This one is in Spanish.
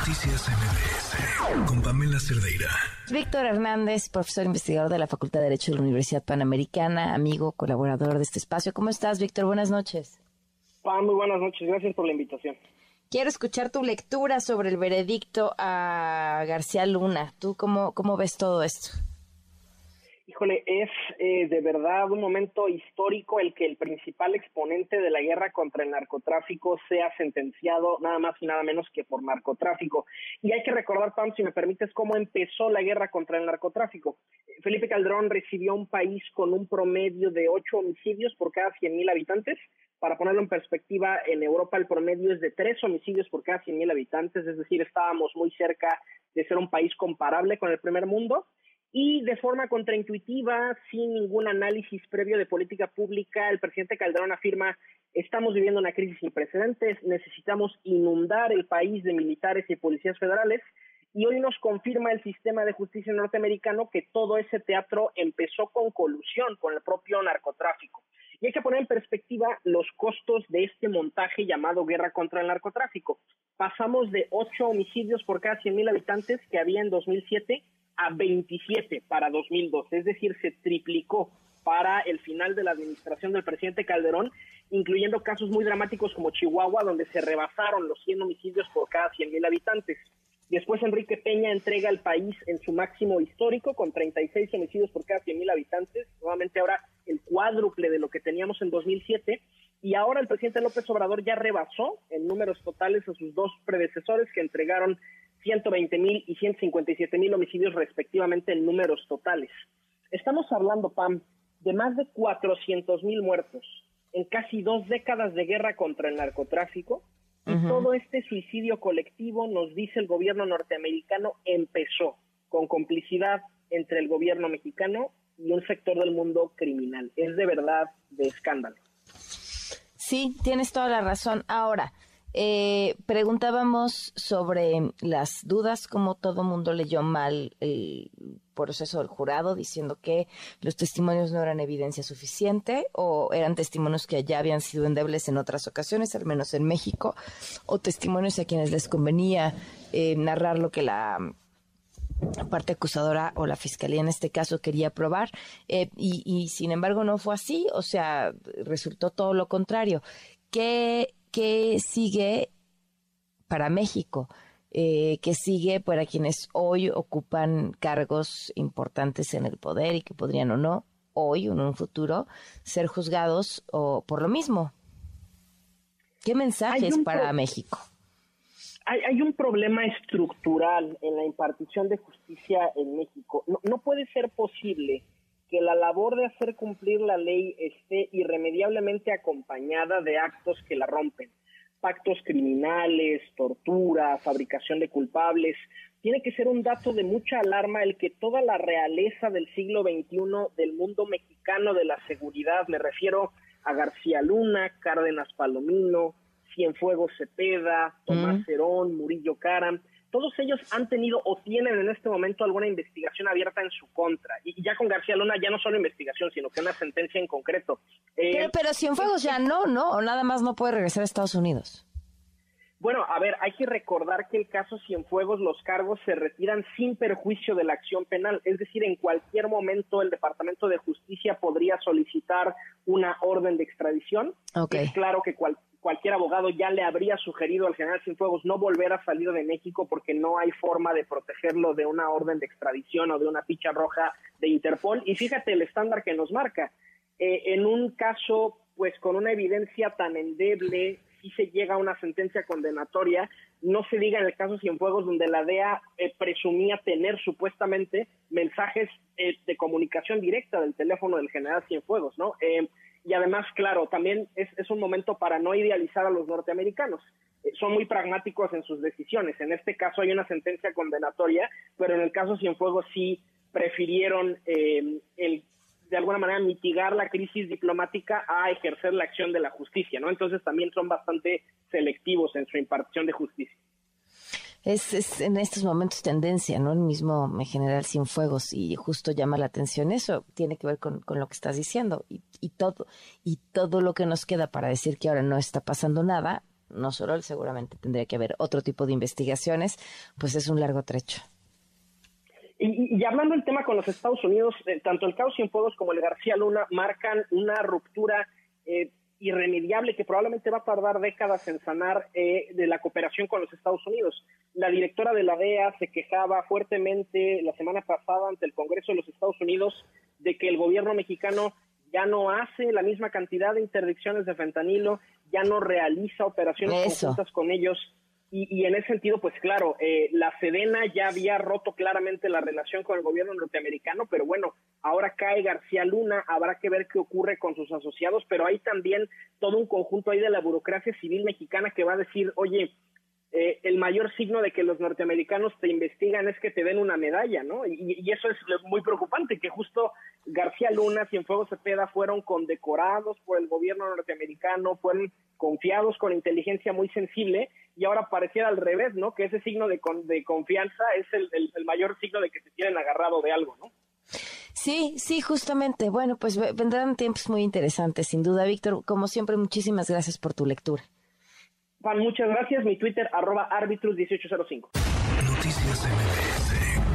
Noticias MBS con Pamela Cerdeira. Víctor Hernández, profesor investigador de la Facultad de Derecho de la Universidad Panamericana, amigo, colaborador de este espacio. ¿Cómo estás, Víctor? Buenas noches. Pam, muy buenas noches. Gracias por la invitación. Quiero escuchar tu lectura sobre el veredicto a García Luna. ¿Tú cómo, cómo ves todo esto? Es eh, de verdad un momento histórico el que el principal exponente de la guerra contra el narcotráfico sea sentenciado nada más y nada menos que por narcotráfico. Y hay que recordar, Pam, si me permites, cómo empezó la guerra contra el narcotráfico. Felipe Calderón recibió un país con un promedio de ocho homicidios por cada cien mil habitantes. Para ponerlo en perspectiva, en Europa el promedio es de tres homicidios por cada cien mil habitantes, es decir, estábamos muy cerca de ser un país comparable con el primer mundo y de forma contraintuitiva, sin ningún análisis previo de política pública, el presidente Calderón afirma, estamos viviendo una crisis sin precedentes, necesitamos inundar el país de militares y policías federales, y hoy nos confirma el sistema de justicia norteamericano que todo ese teatro empezó con colusión con el propio narcotráfico. Y hay que poner en perspectiva los costos de este montaje llamado guerra contra el narcotráfico. Pasamos de ocho homicidios por cada 100.000 habitantes que había en 2007 a 27 para 2012, es decir, se triplicó para el final de la administración del presidente Calderón, incluyendo casos muy dramáticos como Chihuahua, donde se rebasaron los 100 homicidios por cada 100.000 habitantes. Después Enrique Peña entrega al país en su máximo histórico con 36 homicidios por cada 100.000 habitantes, nuevamente ahora el cuádruple de lo que teníamos en 2007, y ahora el presidente López Obrador ya rebasó en números totales a sus dos predecesores que entregaron 120 mil y 157 mil homicidios respectivamente en números totales. Estamos hablando, Pam, de más de 400 mil muertos en casi dos décadas de guerra contra el narcotráfico y todo este suicidio colectivo, nos dice el gobierno norteamericano, empezó con complicidad entre el gobierno mexicano y un sector del mundo criminal. Es de verdad de escándalo. Sí, tienes toda la razón. Ahora, eh, preguntábamos sobre las dudas, como todo mundo leyó mal el proceso del jurado, diciendo que los testimonios no eran evidencia suficiente o eran testimonios que ya habían sido endebles en otras ocasiones, al menos en México, o testimonios a quienes les convenía eh, narrar lo que la parte acusadora o la fiscalía en este caso quería probar eh, y, y, sin embargo no fue así, o sea, resultó todo lo contrario. ¿Qué ¿qué sigue para México? Eh, ¿Qué sigue para quienes hoy ocupan cargos importantes en el poder y que podrían o no hoy o en un futuro ser juzgados o por lo mismo? ¿Qué mensajes para México? Hay, hay, un problema estructural en la impartición de justicia en México. No, no puede ser posible que la labor de hacer cumplir la ley esté irremediablemente acompañada de actos que la rompen. Pactos criminales, tortura, fabricación de culpables. Tiene que ser un dato de mucha alarma el que toda la realeza del siglo XXI del mundo mexicano de la seguridad, me refiero a García Luna, Cárdenas Palomino, Cienfuegos Cepeda, Tomás Cerón, Murillo Caram, todos ellos han tenido o tienen en este momento alguna investigación abierta en su contra. Y ya con García Luna ya no solo investigación, sino que una sentencia en concreto. Eh, pero, pero Cienfuegos ya no, ¿no? O nada más no puede regresar a Estados Unidos. Bueno, a ver, hay que recordar que el caso Cienfuegos, los cargos se retiran sin perjuicio de la acción penal, es decir, en cualquier momento el Departamento de Justicia podría solicitar una orden de extradición. Es claro que cual, cualquier abogado ya le habría sugerido al general Cienfuegos no volver a salir de México porque no hay forma de protegerlo de una orden de extradición o de una ficha roja de Interpol. Y fíjate el estándar que nos marca. Eh, en un caso, pues con una evidencia tan endeble, si se llega a una sentencia condenatoria, no se diga en el caso Cienfuegos donde la DEA eh, presumía tener supuestamente mensajes eh, de comunicación directa del teléfono del general Cienfuegos, ¿no? Y además, claro, también es, es, un momento para no idealizar a los norteamericanos. Eh, son muy pragmáticos en sus decisiones. En este caso hay una sentencia condenatoria, pero en el caso Cienfuegos sí prefirieron eh, el de alguna manera mitigar la crisis diplomática a ejercer la acción de la justicia, ¿no? Entonces también son bastante selectivos en su impartición de justicia es, en estos momentos tendencia, ¿no? El mismo general Cienfuegos y justo llama la atención eso, tiene que ver con, lo que estás diciendo y, y, todo y todo lo que nos queda para decir que ahora no está pasando nada, no solo él, seguramente tendría que haber otro tipo de investigaciones, pues es un largo trecho. Y, hablando del tema con los Estados Unidos, eh, tanto el caos Cienfuegos como el García Luna marcan una ruptura eh, irremediable que probablemente va a tardar décadas en sanar eh, de la cooperación con los Estados Unidos. La directora de la DEA se quejaba fuertemente la semana pasada ante el Congreso de los Estados Unidos de que el gobierno mexicano ya no hace la misma cantidad de interdicciones de fentanilo, ya no realiza operaciones conjuntas con ellos y, en ese sentido, pues claro, eh, la Sedena ya había roto claramente la relación con el gobierno norteamericano, pero bueno, ahora cae García Luna, habrá que ver qué ocurre con sus asociados, pero hay también todo un conjunto ahí de la burocracia civil mexicana que va a decir, oye, eh, el mayor signo de que los norteamericanos te investigan es que te den una medalla, ¿no? Y, eso es muy preocupante, que justo García Luna, Cienfuegos Cepeda fueron condecorados por el gobierno norteamericano, fueron confiados con inteligencia muy sensible y ahora pareciera al revés, ¿no? Que ese signo de, de confianza es el, el mayor signo de que se tienen agarrado de algo, ¿no? Sí, sí, justamente. Bueno, pues vendrán tiempos muy interesantes, sin duda, Víctor. Como siempre, muchísimas gracias por tu lectura. Juan, muchas gracias. Mi Twitter, arroba arbitrus1805. Noticias MBS.